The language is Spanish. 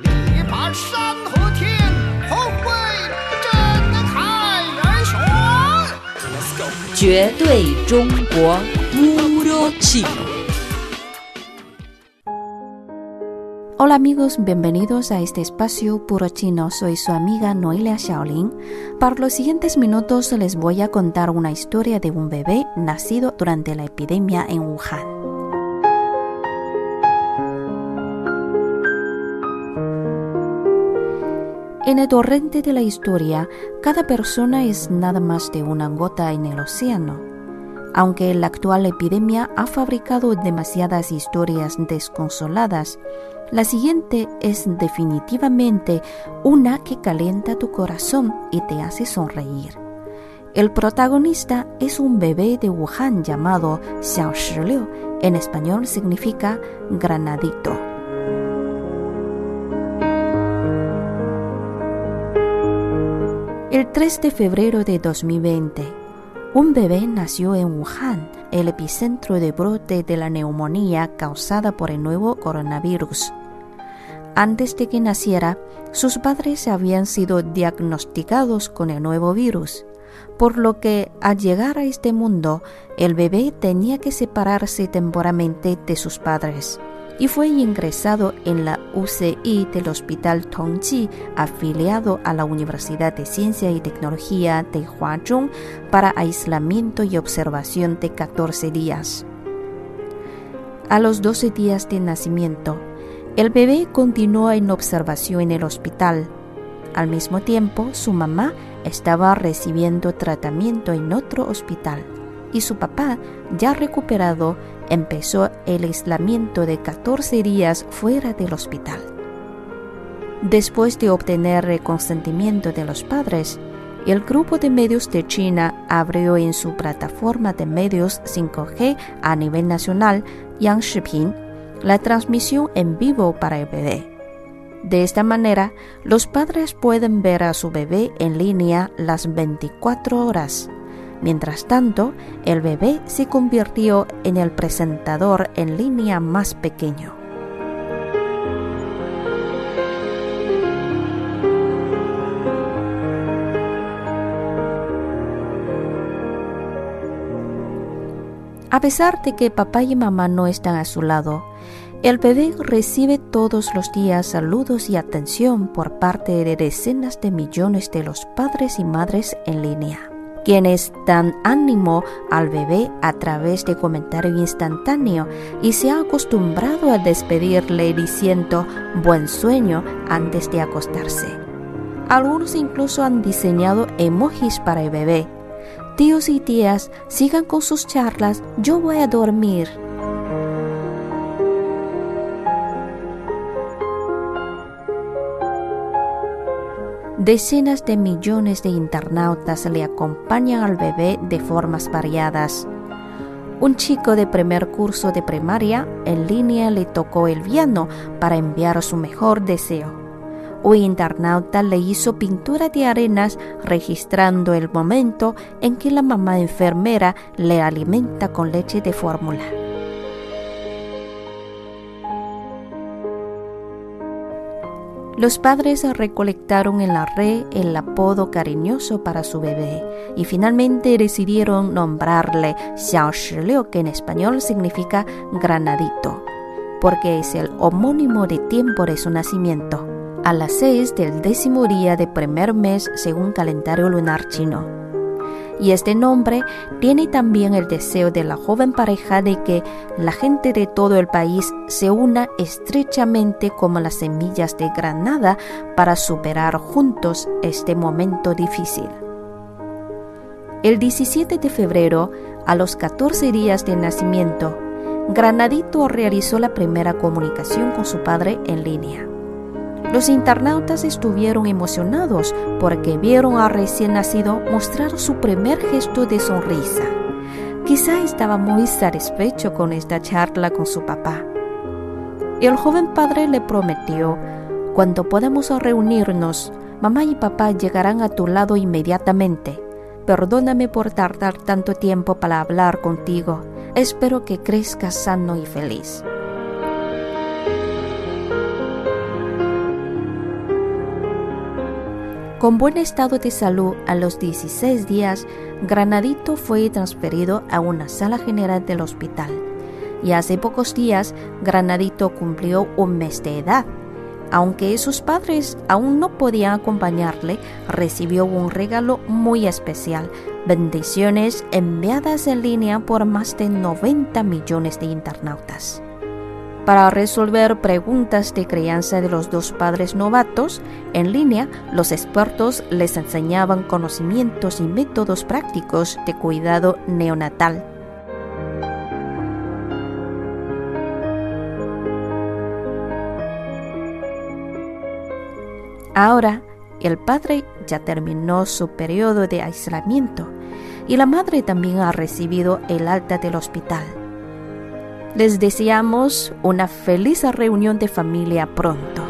力拔山河天，宏伟震撼人雄。绝对中国 Puro Chino. Hola amigos, bienvenidos a este espacio puro chino. Soy su amiga Noelia Shaolin. Para los siguientes minutos les voy a contar una historia de un bebé nacido durante la epidemia en Wuhan. En el torrente de la historia, cada persona es nada más de una gota en el océano. Aunque la actual epidemia ha fabricado demasiadas historias desconsoladas, la siguiente es definitivamente una que calienta tu corazón y te hace sonreír. El protagonista es un bebé de Wuhan llamado Xiao Shiliu, en español significa granadito. El 3 de febrero de 2020, un bebé nació en Wuhan, el epicentro de brote de la neumonía causada por el nuevo coronavirus. Antes de que naciera, sus padres habían sido diagnosticados con el nuevo virus, por lo que al llegar a este mundo, el bebé tenía que separarse temporalmente de sus padres y fue ingresado en la UCI del Hospital Tongji, afiliado a la Universidad de Ciencia y Tecnología de Huazhong, para aislamiento y observación de 14 días. A los 12 días de nacimiento, el bebé continuó en observación en el hospital. Al mismo tiempo, su mamá estaba recibiendo tratamiento en otro hospital y su papá, ya recuperado, empezó el aislamiento de 14 días fuera del hospital. Después de obtener el consentimiento de los padres, el grupo de medios de China abrió en su plataforma de medios 5G a nivel nacional, Yang Shiping, la transmisión en vivo para el bebé. De esta manera, los padres pueden ver a su bebé en línea las 24 horas. Mientras tanto, el bebé se convirtió en el presentador en línea más pequeño. A pesar de que papá y mamá no están a su lado, el bebé recibe todos los días saludos y atención por parte de decenas de millones de los padres y madres en línea quienes dan ánimo al bebé a través de comentario instantáneo y se ha acostumbrado a despedirle diciendo buen sueño antes de acostarse. Algunos incluso han diseñado emojis para el bebé. Tíos y tías, sigan con sus charlas, yo voy a dormir. Decenas de millones de internautas le acompañan al bebé de formas variadas. Un chico de primer curso de primaria en línea le tocó el piano para enviar su mejor deseo. Un internauta le hizo pintura de arenas registrando el momento en que la mamá enfermera le alimenta con leche de fórmula. Los padres recolectaron en la red el apodo cariñoso para su bebé y finalmente decidieron nombrarle Xiao Shiliu, que en español significa granadito, porque es el homónimo de tiempo de su nacimiento, a las seis del décimo día de primer mes según calendario lunar chino y este nombre tiene también el deseo de la joven pareja de que la gente de todo el país se una estrechamente como las semillas de granada para superar juntos este momento difícil. El 17 de febrero, a los 14 días de nacimiento, Granadito realizó la primera comunicación con su padre en línea. Los internautas estuvieron emocionados porque vieron al recién nacido mostrar su primer gesto de sonrisa. Quizá estaba muy satisfecho con esta charla con su papá. El joven padre le prometió, cuando podamos reunirnos, mamá y papá llegarán a tu lado inmediatamente. Perdóname por tardar tanto tiempo para hablar contigo. Espero que crezcas sano y feliz. Con buen estado de salud, a los 16 días, Granadito fue transferido a una sala general del hospital. Y hace pocos días, Granadito cumplió un mes de edad. Aunque sus padres aún no podían acompañarle, recibió un regalo muy especial, bendiciones enviadas en línea por más de 90 millones de internautas. Para resolver preguntas de crianza de los dos padres novatos, en línea los expertos les enseñaban conocimientos y métodos prácticos de cuidado neonatal. Ahora, el padre ya terminó su periodo de aislamiento y la madre también ha recibido el alta del hospital. Les deseamos una feliz reunión de familia pronto.